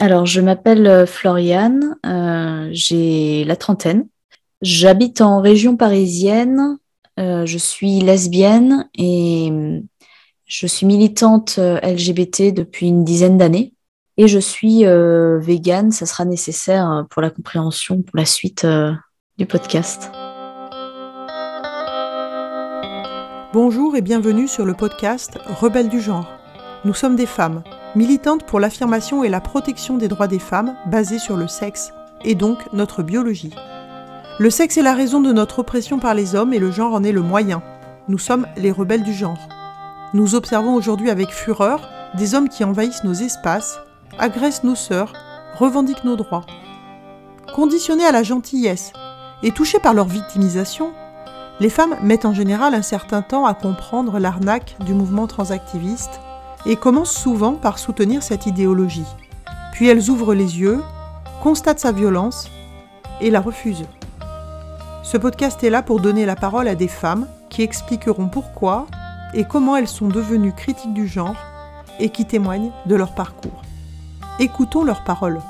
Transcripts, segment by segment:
Alors, je m'appelle Floriane, euh, j'ai la trentaine. J'habite en région parisienne, euh, je suis lesbienne et je suis militante LGBT depuis une dizaine d'années. Et je suis euh, ça sera nécessaire pour la compréhension, pour la suite du podcast. Bonjour et bienvenue sur le podcast Rebelles du genre. Nous sommes des femmes, militantes pour l'affirmation et la protection des droits des femmes basés sur le sexe, et donc notre biologie. Le sexe est la raison de notre oppression par les hommes et le genre en est le moyen. Nous sommes les rebelles du genre. Nous observons aujourd'hui avec fureur des hommes qui envahissent nos espaces, agressent nos sœurs, revendiquent nos droits. Conditionnés à la gentillesse et touchés par leur victimisation, les femmes mettent en général un certain temps à comprendre l'arnaque du mouvement transactiviste et commencent souvent par soutenir cette idéologie. Puis elles ouvrent les yeux, constatent sa violence et la refusent. Ce podcast est là pour donner la parole à des femmes qui expliqueront pourquoi et comment elles sont devenues critiques du genre et qui témoignent de leur parcours. Écoutons leurs paroles.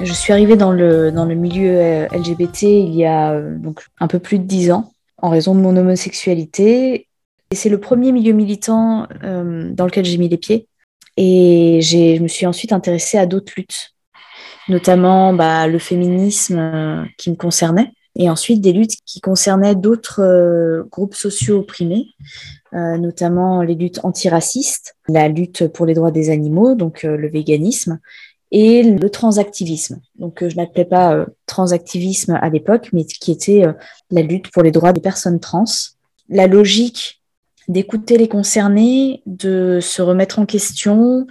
Je suis arrivée dans le, dans le milieu euh, LGBT il y a euh, donc un peu plus de dix ans en raison de mon homosexualité et c'est le premier milieu militant euh, dans lequel j'ai mis les pieds. Et je me suis ensuite intéressée à d'autres luttes, notamment bah, le féminisme qui me concernait, et ensuite des luttes qui concernaient d'autres groupes sociaux opprimés, notamment les luttes antiracistes, la lutte pour les droits des animaux, donc le véganisme, et le transactivisme. Donc je n'appelais pas transactivisme à l'époque, mais qui était la lutte pour les droits des personnes trans. La logique d'écouter les concernés, de se remettre en question,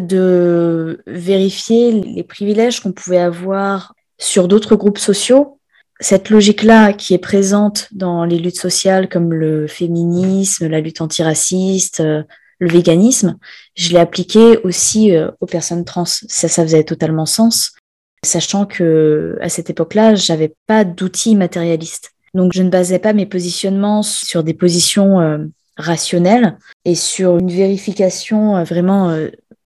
de vérifier les privilèges qu'on pouvait avoir sur d'autres groupes sociaux. Cette logique-là qui est présente dans les luttes sociales comme le féminisme, la lutte antiraciste, euh, le véganisme, je l'ai appliquée aussi euh, aux personnes trans. Ça, ça faisait totalement sens, sachant que à cette époque-là, j'avais pas d'outils matérialistes. Donc, je ne basais pas mes positionnements sur des positions euh, rationnelles et sur une vérification euh, vraiment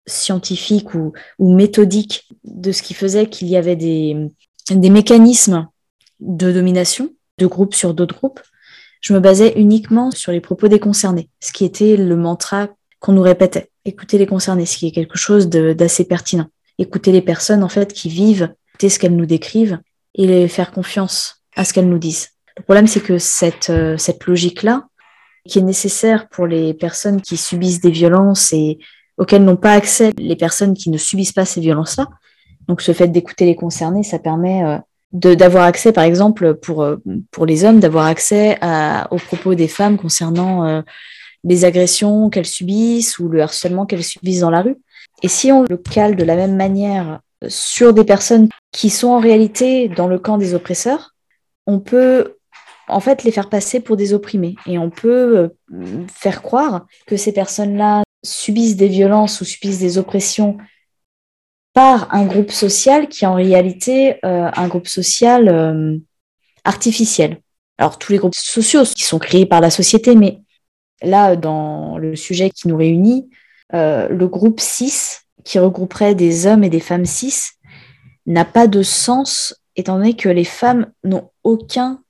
scientifique ou, méthodique de ce qui faisait qu'il y avait des, des mécanismes de domination de groupes sur d'autres groupes. Je me basais uniquement sur les propos des concernés, ce qui était le mantra qu'on nous répétait. Écouter les concernés, ce qui est quelque chose d'assez pertinent. Écouter les personnes en fait qui vivent, écouter ce qu'elles nous décrivent et faire confiance à ce qu'elles nous disent. Le problème, c'est que cette, euh, cette logique-là, qui est nécessaire pour les personnes qui subissent des violences et auxquelles n'ont pas accès les personnes qui ne subissent pas ces violences-là, donc ce fait d'écouter les concernés, ça permet euh, d'avoir accès, par exemple, pour, euh, pour les hommes, d'avoir accès à, aux propos des femmes concernant les agressions qu'elles subissent ou le harcèlement qu'elles subissent dans la rue. Et si on le cale de la même manière sur des personnes qui sont en réalité dans le camp des oppresseurs, on peut en fait les faire passer pour des opprimés. Et on peut euh, faire croire que ces personnes-là subissent des violences ou subissent des oppressions par un groupe social qui est en réalité euh, un groupe social euh, artificiel. Alors tous les groupes sociaux qui sont créés par la société, mais là, dans le sujet qui nous réunit, le groupe 6, qui regrouperait des hommes et des femmes cis, n'a pas de sens étant donné que les femmes n'ont aucun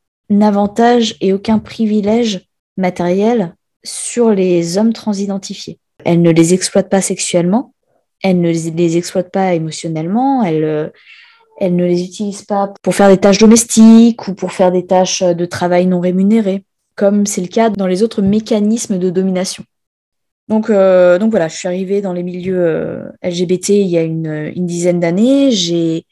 avantage et aucun privilège matériel sur les hommes transidentifiés. Elle ne les exploite pas sexuellement, elle ne les exploite pas émotionnellement, elle, euh, elle ne les utilise pas pour faire des tâches domestiques ou pour faire des tâches de travail non rémunérées, comme c'est le cas dans les autres mécanismes de domination. Donc, euh, donc voilà, je suis arrivée dans les milieux euh, LGBT il y a une, une dizaine d'années. J'ai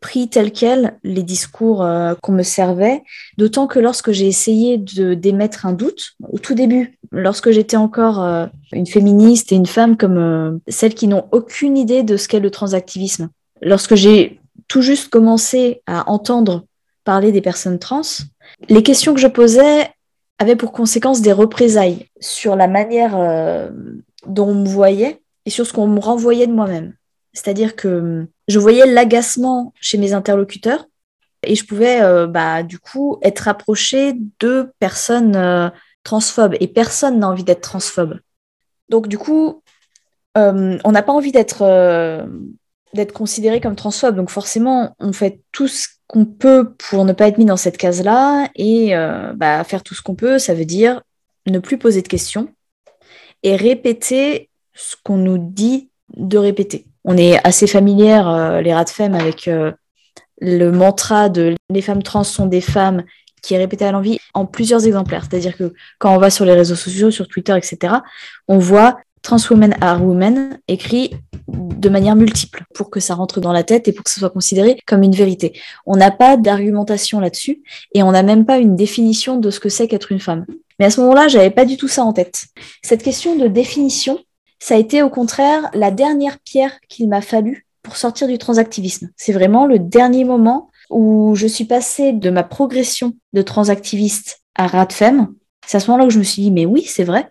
pris tel quel les discours euh, qu'on me servait, d'autant que lorsque j'ai essayé de d'émettre un doute, au tout début, lorsque j'étais encore une féministe et une femme comme celles qui n'ont aucune idée de ce qu'est le transactivisme, lorsque j'ai tout juste commencé à entendre parler des personnes trans, les questions que je posais avaient pour conséquence des représailles sur la manière dont on me voyait et sur ce qu'on me renvoyait de moi-même. C'est-à-dire que je voyais l'agacement chez mes interlocuteurs Et je pouvais, euh, bah, du coup, être approchée de personnes euh, transphobes. Et personne n'a envie d'être transphobe. Donc, du coup, euh, on n'a pas envie d'être d'être considéré comme transphobe. Donc, forcément, on fait tout ce qu'on peut pour ne pas être mis dans cette case-là. Et bah, faire tout ce qu'on peut, ça veut dire ne plus poser de questions et répéter ce qu'on nous dit de répéter. On est assez familière, les rats de femme, avec le mantra de les femmes trans sont des femmes qui est répété à l'envie en plusieurs exemplaires. C'est-à-dire que quand on va sur les réseaux sociaux, sur Twitter, etc., on voit trans women are women écrit de manière multiple pour que ça rentre dans la tête et pour que ce soit considéré comme une vérité. On n'a pas d'argumentation là-dessus et on n'a même pas une définition de ce que c'est qu'être une femme. Mais à ce moment-là, j'avais pas du tout ça en tête. Cette question de définition, ça a été au contraire la dernière pierre qu'il m'a fallu pour sortir du transactivisme. C'est vraiment le dernier moment où je suis passée de ma progression de transactiviste à rat femme. C'est à ce moment-là où je me suis dit, mais oui, c'est vrai,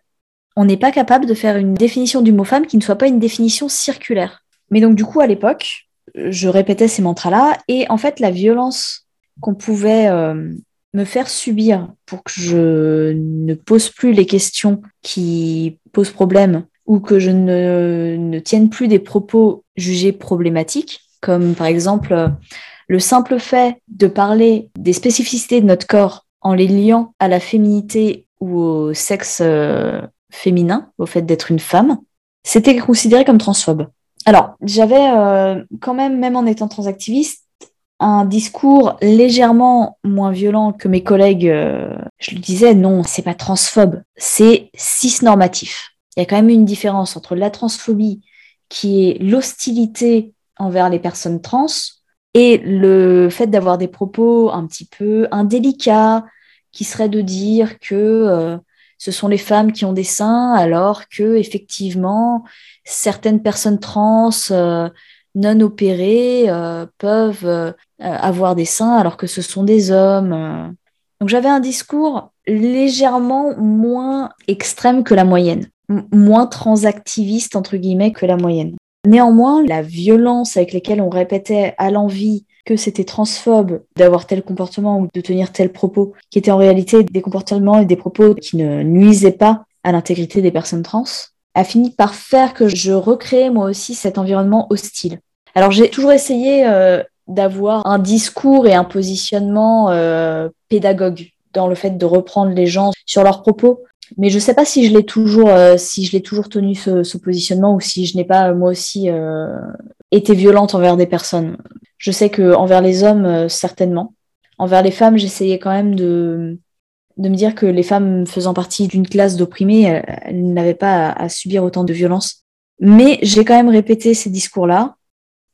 on n'est pas capable de faire une définition du mot femme qui ne soit pas une définition circulaire. Mais donc, du coup, à l'époque, je répétais ces mantras-là, et en fait, la violence qu'on pouvait euh, me faire subir pour que je ne pose plus les questions qui posent problème ou que je ne, ne tienne plus des propos jugés problématiques, comme par exemple le simple fait de parler des spécificités de notre corps en les liant à la féminité ou au sexe euh, féminin, au fait d'être une femme, c'était considéré comme transphobe. Alors, j'avais euh, quand même, même en étant transactiviste, un discours légèrement moins violent que mes collègues. je lui disais non, c'est pas transphobe, c'est cisnormatif il y a quand même une différence entre la transphobie, qui est l'hostilité envers les personnes trans, et le fait d'avoir des propos un petit peu indélicats, qui seraient de dire que euh, ce sont les femmes qui ont des seins, alors que effectivement certaines personnes trans euh, non opérées euh, peuvent avoir des seins, alors que ce sont des hommes. Donc j'avais un discours légèrement moins extrême que la moyenne moins transactiviste, entre guillemets, que la moyenne. Néanmoins, la violence avec laquelle on répétait à l'envie que c'était transphobe d'avoir tel comportement ou de tenir tel propos, qui étaient en réalité des comportements et des propos qui ne nuisaient pas à l'intégrité des personnes trans, a fini par faire que je recréais moi aussi cet environnement hostile. Alors j'ai toujours essayé euh, d'avoir un discours et un positionnement euh, pédagogue dans le fait de reprendre les gens sur leurs propos, mais je ne sais pas si je l'ai toujours, euh, si je l'ai toujours tenu ce, positionnement ou si je n'ai pas moi aussi euh, été violente envers des personnes. Je sais que envers les hommes euh, certainement, envers les femmes j'essayais quand même de de me dire que les femmes faisant partie d'une classe d'opprimés, elles, n'avaient pas à, subir autant de violence. Mais j'ai quand même répété ces discours-là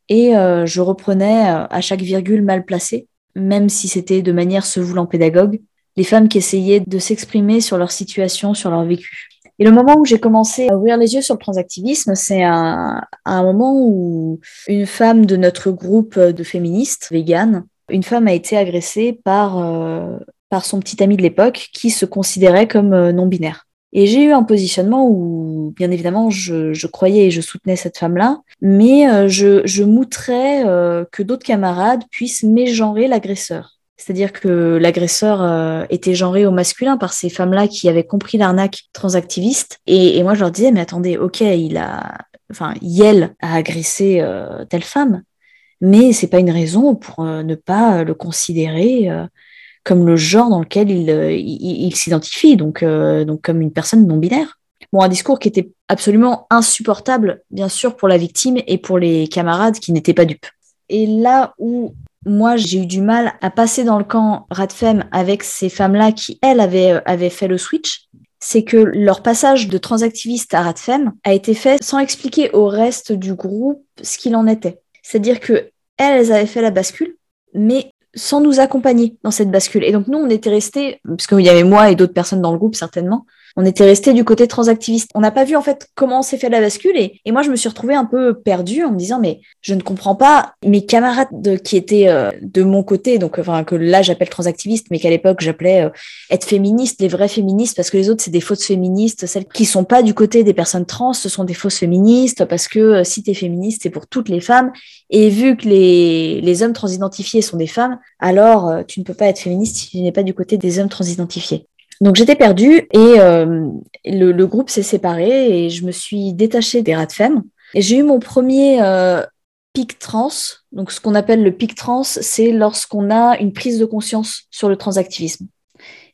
et je reprenais à chaque virgule mal placée, même si c'était de manière se voulant pédagogue les femmes qui essayaient de s'exprimer sur leur situation, sur leur vécu. Et le moment où j'ai commencé à ouvrir les yeux sur le transactivisme, c'est un, un moment où une femme de notre groupe de féministes véganes, une femme a été agressée par, euh, par son petit ami de l'époque qui se considérait comme euh, non-binaire. Et j'ai eu un positionnement où, bien évidemment, je, croyais et je soutenais cette femme-là, mais euh, je, je moutrais que d'autres camarades puissent mégenrer l'agresseur. C'est-à-dire que l'agresseur euh, était genré au masculin par ces femmes-là qui avaient compris l'arnaque transactiviste. Et, moi, je leur disais, mais attendez, ok, il a, enfin, Yel a agressé euh, telle femme, mais c'est pas une raison pour euh, ne pas le considérer comme le genre dans lequel il, s'identifie, donc, donc comme une personne non binaire. Bon, un discours qui était absolument insupportable, bien sûr, pour la victime et pour les camarades qui n'étaient pas dupes. Et là où moi, j'ai eu du mal à passer dans le camp Radfem avec ces femmes-là qui, elles, avaient, avaient fait le switch. C'est que leur passage de transactiviste à Radfem a été fait sans expliquer au reste du groupe ce qu'il en était. C'est-à-dire que elles, avaient fait la bascule, mais sans nous accompagner dans cette bascule. Et donc nous, on était restés, parce qu'il y avait moi et d'autres personnes dans le groupe certainement, on était resté du côté transactiviste. On n'a pas vu en fait comment s'est fait la bascule et, moi je me suis retrouvée un peu perdue en me disant mais je ne comprends pas mes camarades qui étaient euh, de mon côté, donc enfin que là j'appelle transactiviste, mais qu'à l'époque j'appelais euh, être féministe, les vrais féministes, parce que les autres c'est des fausses féministes, celles qui sont pas du côté des personnes trans, ce sont des fausses féministes, parce que euh, si tu féministe c'est pour toutes les femmes et vu que les hommes transidentifiés sont des femmes, alors tu ne peux pas être féministe si tu n'es pas du côté des hommes transidentifiés. Donc j'étais perdue et euh, le, groupe s'est séparé et je me suis détachée des rats de femme. Et j'ai eu mon premier euh, pic trans. Donc ce qu'on appelle le pic trans, c'est lorsqu'on a une prise de conscience sur le transactivisme.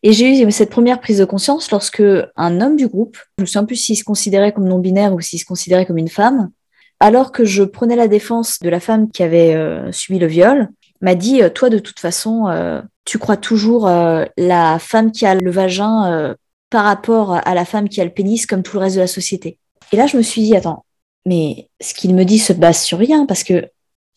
Et j'ai eu cette première prise de conscience lorsque un homme du groupe, je me souviens plus s'il se considérait comme non-binaire ou s'il se considérait comme une femme, alors que je prenais la défense de la femme qui avait euh, subi le viol, m'a dit euh, Toi, de toute façon, euh, tu crois toujours euh, la femme qui a le vagin par rapport à la femme qui a le pénis comme tout le reste de la société. Et là, je me suis dit Attends, mais ce qu'il me dit se base sur rien parce que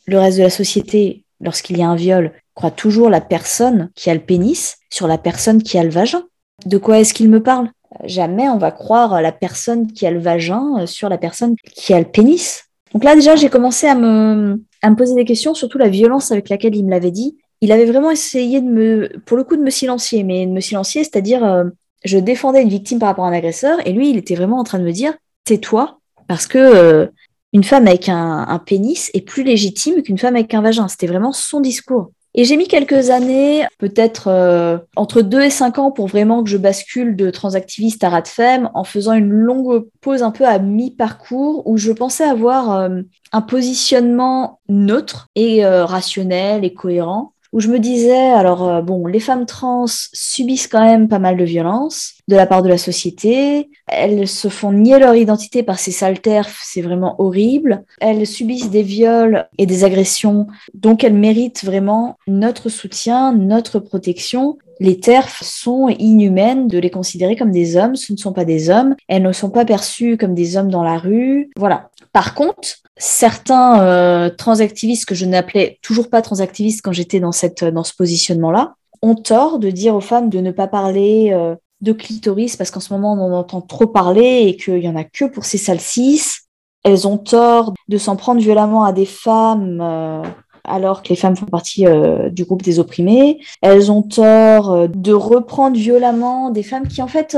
le reste de la société, lorsqu'il y a un viol, croit toujours la personne qui a le pénis sur la personne qui a le vagin. De quoi est-ce qu'il me parle? Jamais on va croire la personne qui a le vagin sur la personne qui a le pénis. Donc là, déjà, j'ai commencé à me, à me poser des questions, surtout la violence avec laquelle il me l'avait dit. Il avait vraiment essayé de me, pour le coup, de me silencier, mais de me silencier, c'est-à-dire, euh, je défendais une victime par rapport à un agresseur, et lui, il était vraiment en train de me dire, c'est toi, parce que euh, une femme avec un, pénis est plus légitime qu'une femme avec un vagin. C'était vraiment son discours. Et j'ai mis quelques années, peut-être euh, entre deux et cinq ans, pour vraiment que je bascule de transactiviste à femme en faisant une longue pause un peu à mi-parcours où je pensais avoir euh, un positionnement neutre et euh, rationnel et cohérent où je me disais, alors euh, bon, les femmes trans subissent quand même pas mal de violence de la part de la société. Elles se font nier leur identité par ces sales terfs, c'est vraiment horrible. Elles subissent des viols et des agressions, donc elles méritent vraiment notre soutien, notre protection. Les TERF sont inhumaines de les considérer comme des hommes, ce ne sont pas des hommes, elles ne sont pas perçues comme des hommes dans la rue. Voilà. Par contre, certains euh, transactivistes que je n'appelais toujours pas transactivistes quand j'étais dans, cette, dans ce positionnement-là, ont tort de dire aux femmes de ne pas parler euh, de clitoris parce qu'en ce moment on en entend trop parler et qu'il y en a que pour ces salsis. Elles ont tort de s'en prendre violemment à des femmes euh, alors que les femmes font partie du groupe des opprimés. Elles ont tort de reprendre violemment des femmes qui en fait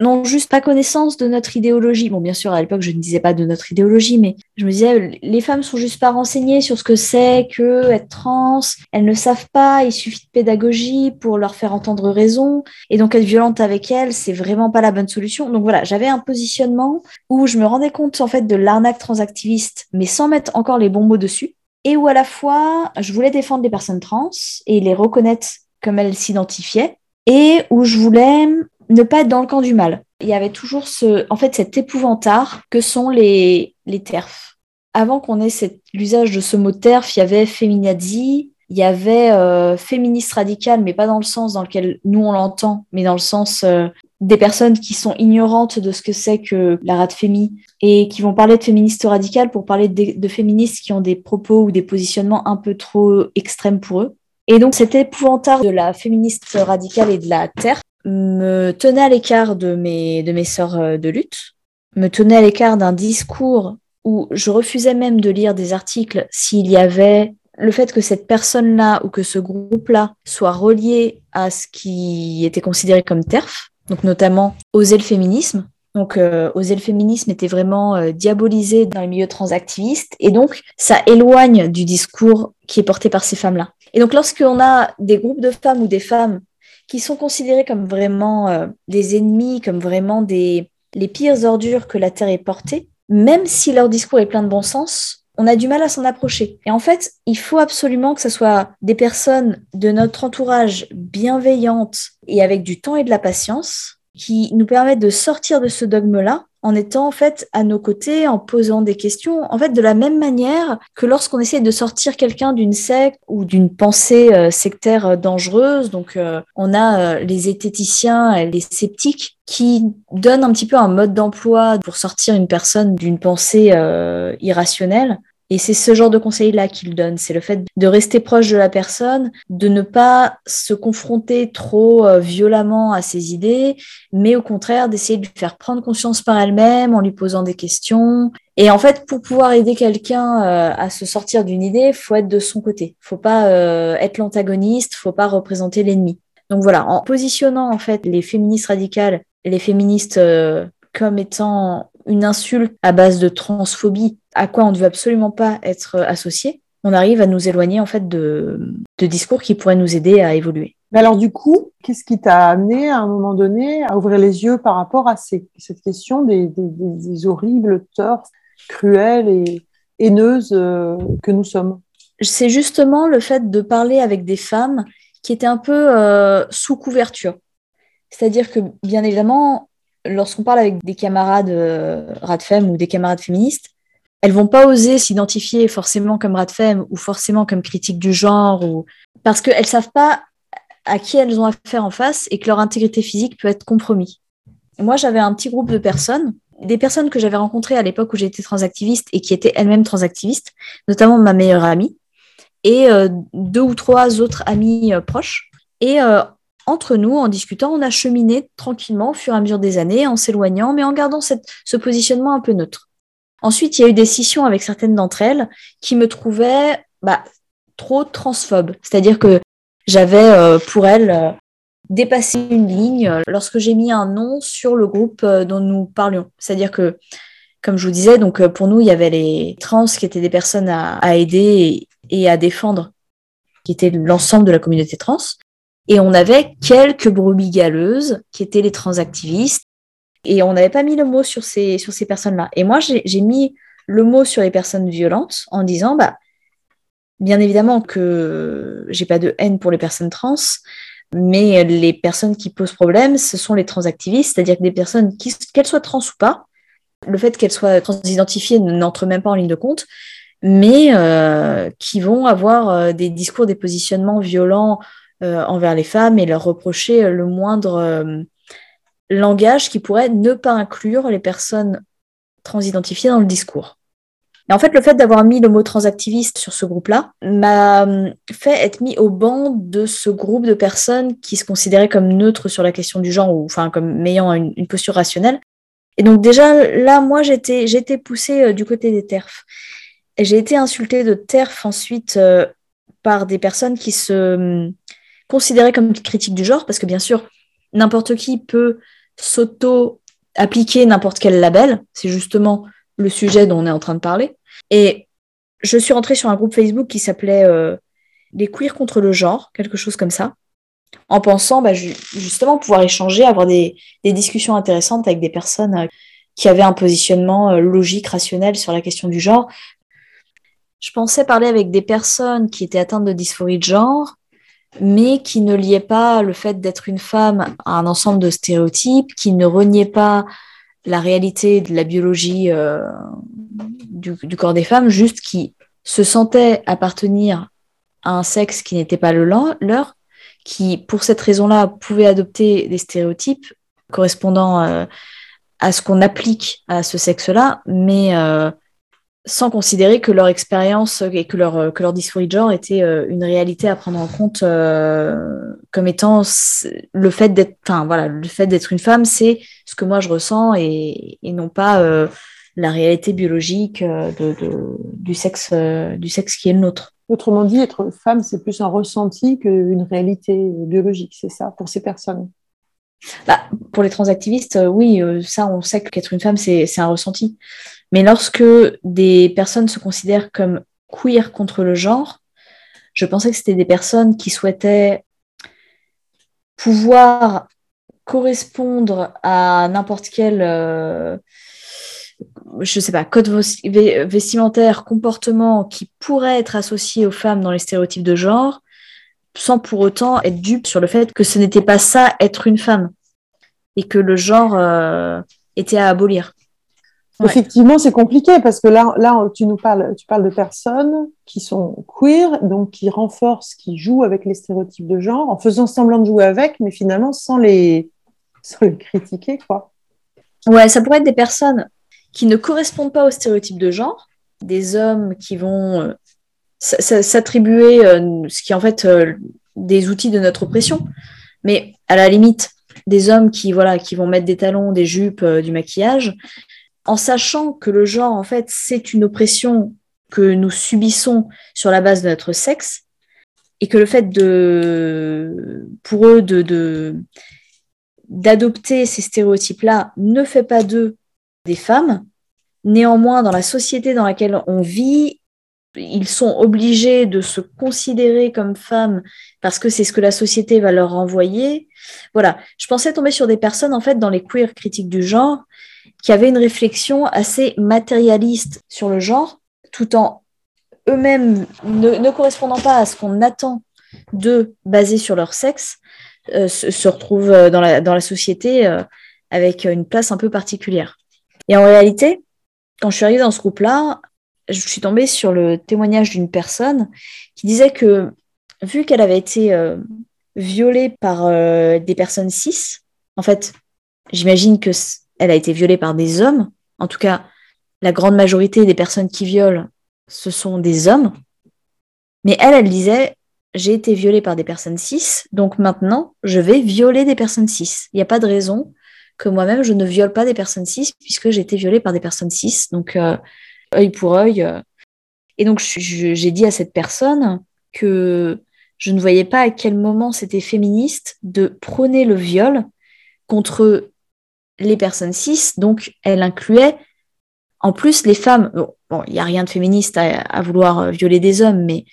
n'ont juste pas connaissance de notre idéologie. Bon, bien sûr, à l'époque, je ne disais pas de notre idéologie, mais je me disais, les femmes sont juste pas renseignées sur ce que c'est que être trans. Elles ne savent pas. Il suffit de pédagogie pour leur faire entendre raison. Et donc, être violente avec elles, c'est vraiment pas la bonne solution. Donc voilà, j'avais un positionnement où je me rendais compte, en fait, de l'arnaque transactiviste, mais sans mettre encore les bons mots dessus. Et où à la fois, je voulais défendre les personnes trans et les reconnaître comme elles s'identifiaient. Et où je voulais ne pas être dans le camp du mal. Il y avait toujours ce, en fait, cet épouvantard que sont les, les TERF. Avant qu'on ait l'usage de ce mot TERF, il y avait féminazi, il y avait euh, féministe radical, mais pas dans le sens dans lequel nous on l'entend, mais dans le sens euh, des personnes qui sont ignorantes de ce que c'est que la radfémie et qui vont parler de féministes radicales pour parler de, de, féministes qui ont des propos ou des positionnements un peu trop extrêmes pour eux. Et donc cet épouvantard de la féministe radicale et de la terre me tenait à l'écart de mes, de mes sœurs euh, de lutte, me tenait à l'écart d'un discours où je refusais même de lire des articles s'il y avait le fait que cette personne-là ou que ce groupe-là soit relié à ce qui était considéré comme TERF, donc notamment oser le féminisme. Donc euh, oser le féminisme était vraiment euh, diabolisé dans les milieux transactivistes et donc ça éloigne du discours qui est porté par ces femmes-là. Et donc lorsqu'on a des groupes de femmes ou des femmes qui sont considérés comme vraiment euh, des ennemis, comme vraiment des, les pires ordures que la Terre ait portées, même si leur discours est plein de bon sens, on a du mal à s'en approcher. Et en fait, il faut absolument que ce soit des personnes de notre entourage bienveillantes et avec du temps et de la patience qui nous permettent de sortir de ce dogme-là en étant en fait à nos côtés, en posant des questions, en fait de la même manière que lorsqu'on essaie de sortir quelqu'un d'une secte ou d'une pensée euh, sectaire euh, dangereuse. Donc euh, on a les zététiciens, les sceptiques qui donnent un petit peu un mode d'emploi pour sortir une personne d'une pensée irrationnelle. Et c'est ce genre de conseil-là qu'il donne, c'est le fait de rester proche de la personne, de ne pas se confronter trop euh, violemment à ses idées, mais au contraire d'essayer de lui faire prendre conscience par elle-même en lui posant des questions. Et en fait, pour pouvoir aider quelqu'un euh, à se sortir d'une idée, faut être de son côté. Faut pas euh, être l'antagoniste, faut pas représenter l'ennemi. Donc voilà, en positionnant en fait les féministes radicales, les féministes comme étant une insulte à base de transphobie à quoi on ne veut absolument pas être associé, on arrive à nous éloigner en fait de, discours qui pourraient nous aider à évoluer. Mais alors du coup, qu'est-ce qui t'a amené à un moment donné à ouvrir les yeux par rapport à cette question des, horribles torts cruelles et haineuses euh, que nous sommes? C'est justement le fait de parler avec des femmes qui étaient un peu euh, sous couverture. C'est-à-dire que, bien évidemment, lorsqu'on parle avec des camarades euh, radfem ou des camarades féministes, elles vont pas oser s'identifier forcément comme radfem ou forcément comme critique du genre ou parce qu'elles savent pas à qui elles ont affaire en face et que leur intégrité physique peut être compromis. Moi, j'avais un petit groupe de personnes, des personnes que j'avais rencontrées à l'époque où j'étais transactiviste et qui étaient elles-mêmes transactivistes, notamment ma meilleure amie et euh, deux ou trois autres amis euh, proches. Et euh, entre nous, en discutant, on a cheminé tranquillement au fur et à mesure des années, en s'éloignant, mais en gardant ce positionnement un peu neutre. Ensuite, il y a eu des scissions avec certaines d'entre elles qui me trouvaient bah, trop transphobes. C'est-à-dire que j'avais euh, pour elles euh, dépassé une ligne euh, lorsque j'ai mis un nom sur le groupe dont nous parlions. C'est-à-dire que, comme je vous disais, donc pour nous, il y avait les trans qui étaient des personnes à, aider et, à défendre, qui étaient l'ensemble de la communauté trans. Et on avait quelques brebis galeuses qui étaient les transactivistes et on n'avait pas mis le mot sur ces, sur ces personnes-là. Et moi, j'ai mis le mot sur les personnes violentes en disant, bah, bien évidemment que j'ai pas de haine pour les personnes trans, mais les personnes qui posent problème, ce sont les transactivistes, c'est-à-dire que des personnes, qu'elles soient trans ou pas, le fait qu'elles soient transidentifiées n'entre même pas en ligne de compte, mais euh, qui vont avoir euh, des discours, des positionnements violents euh, envers les femmes et leur reprocher le moindre langage qui pourrait ne pas inclure les personnes transidentifiées dans le discours. Et en fait, le fait d'avoir mis le mot transactiviste sur ce groupe-là m'a hum, fait être mis au banc de ce groupe de personnes qui se considéraient comme neutres sur la question du genre, ou enfin comme ayant une, posture rationnelle. Et donc déjà, là, moi, j'étais, j'étais poussée euh, du côté des TERF. Et j'ai été insultée de TERF ensuite euh, par des personnes qui se hum, considéraient comme critiques du genre, parce que bien sûr, n'importe qui peut s'auto-appliquer n'importe quel label. C'est justement le sujet dont on est en train de parler. Et je suis rentrée sur un groupe Facebook qui s'appelait euh, Les queers contre le genre, quelque chose comme ça, en pensant bah, justement pouvoir échanger, avoir des, discussions intéressantes avec des personnes euh, qui avaient un positionnement euh, logique, rationnel sur la question du genre. Je pensais parler avec des personnes qui étaient atteintes de dysphorie de genre, mais qui ne liait pas le fait d'être une femme à un ensemble de stéréotypes, qui ne reniait pas la réalité de la biologie euh, du, corps des femmes, juste qui se sentait appartenir à un sexe qui n'était pas le leur, qui pour cette raison-là pouvait adopter des stéréotypes correspondant euh, à ce qu'on applique à ce sexe-là, mais euh, sans considérer que leur expérience et que leur, euh, que leur dysphorie de genre était euh, une réalité à prendre en compte euh, comme étant le fait d'être enfin, voilà, le fait d'être une femme, c'est ce que moi je ressens et, et non pas la réalité biologique de, de, du, sexe, du sexe qui est le nôtre. Autrement dit, être femme, c'est plus un ressenti qu'une réalité biologique, c'est ça, pour ces personnes? Bah, Pour les transactivistes, oui, ça, on sait qu'être une femme, c'est un ressenti. Mais lorsque des personnes se considèrent comme queer contre le genre, je pensais que c'était des personnes qui souhaitaient pouvoir correspondre à n'importe quel, euh, je sais pas, code vestimentaire, comportement qui pourrait être associé aux femmes dans les stéréotypes de genre, sans pour autant être dupe sur le fait que ce n'était pas ça être une femme et que le genre euh, était à abolir. Effectivement, c'est compliqué parce que là, là, tu nous parles, tu parles de personnes qui sont queer, donc qui renforcent, qui jouent avec les stéréotypes de genre, en faisant semblant de jouer avec, mais finalement sans les, sans les critiquer, quoi. Ouais, ça pourrait être des personnes qui ne correspondent pas aux stéréotypes de genre, des hommes qui vont euh, s'attribuer euh, ce qui est en fait euh, des outils de notre oppression, mais à la limite, des hommes qui, voilà, qui vont mettre des talons, des jupes, du maquillage, en sachant que le genre, en fait, c'est une oppression que nous subissons sur la base de notre sexe, et que le fait de, pour eux de, d'adopter ces stéréotypes-là ne fait pas d'eux des femmes. Néanmoins, dans la société dans laquelle on vit, ils sont obligés de se considérer comme femmes parce que c'est ce que la société va leur renvoyer. Voilà, je pensais tomber sur des personnes, en fait, dans les queer critiques du genre, qui avaient une réflexion assez matérialiste sur le genre, tout en eux-mêmes ne, correspondant pas à ce qu'on attend d'eux basés sur leur sexe, euh, se, retrouvent euh, dans la, dans la société euh, avec une place un peu particulière. Et en réalité, quand je suis arrivée dans ce groupe-là, je suis tombée sur le témoignage d'une personne qui disait que vu qu'elle avait été violée par des personnes cis, en fait, j'imagine que elle a été violée par des hommes. En tout cas, la grande majorité des personnes qui violent ce sont des hommes. Mais elle, elle disait, j'ai été violée par des personnes cis, donc maintenant, je vais violer des personnes cis. Il n'y a pas de raison que moi-même, je ne viole pas des personnes cis, puisque j'ai été violée par des personnes cis. Donc, euh, œil pour œil. Euh. Et donc, j'ai dit à cette personne que je ne voyais pas à quel moment c'était féministe de prôner le viol contre les personnes cis. Donc, elle incluait en plus les femmes bon, il n'y a rien de féministe à, vouloir euh, violer des hommes, mais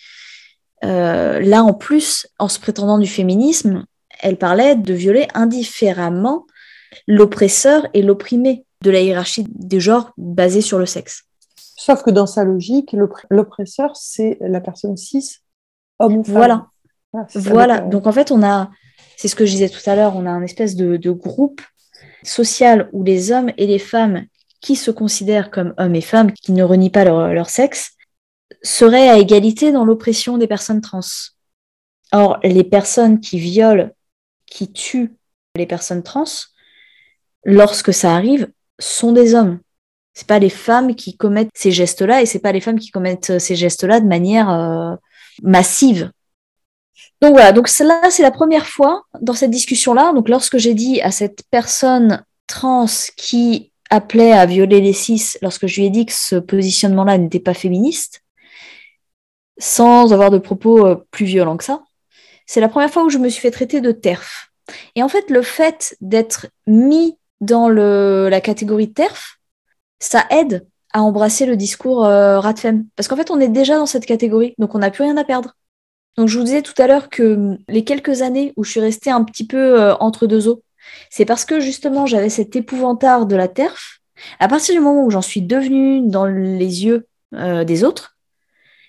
euh, là, en plus, en se prétendant du féminisme, elle parlait de violer indifféremment l'oppresseur et l'opprimé de la hiérarchie des genres basée sur le sexe. Sauf que dans sa logique, l'oppresseur, c'est la personne cis, homme ou femme. Voilà. voilà. Donc en fait, on a, c'est ce que je disais tout à l'heure, on a un espèce de, de groupe social où les hommes et les femmes qui se considèrent comme hommes et femmes, qui ne renient pas leur, sexe, seraient à égalité dans l'oppression des personnes trans. Or, les personnes qui violent, qui tuent les personnes trans, lorsque ça arrive, sont des hommes. C'est pas les femmes qui commettent ces gestes-là et c'est pas les femmes qui commettent ces gestes-là de manière euh, massive. Donc voilà, donc là c'est la première fois dans cette discussion-là. Donc lorsque j'ai dit à cette personne trans qui appelait à violer les cis lorsque je lui ai dit que ce positionnement-là n'était pas féministe, sans avoir de propos euh, plus violents que ça. C'est la première fois où je me suis fait traiter de TERF. Et en fait, le fait d'être mis dans la catégorie TERF, ça aide à embrasser le discours euh, Radfem. Parce qu'en fait, on est déjà dans cette catégorie, donc on n'a plus rien à perdre. Donc je vous disais tout à l'heure que les quelques années où je suis restée un petit peu euh, entre deux eaux, c'est parce que justement j'avais cet épouvantard de la TERF. À partir du moment où j'en suis devenue dans les yeux euh, des autres,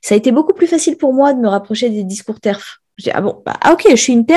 ça a été beaucoup plus facile pour moi de me rapprocher des discours TERF. Je dis, ah bon, bah, ah ok, je suis une TERF,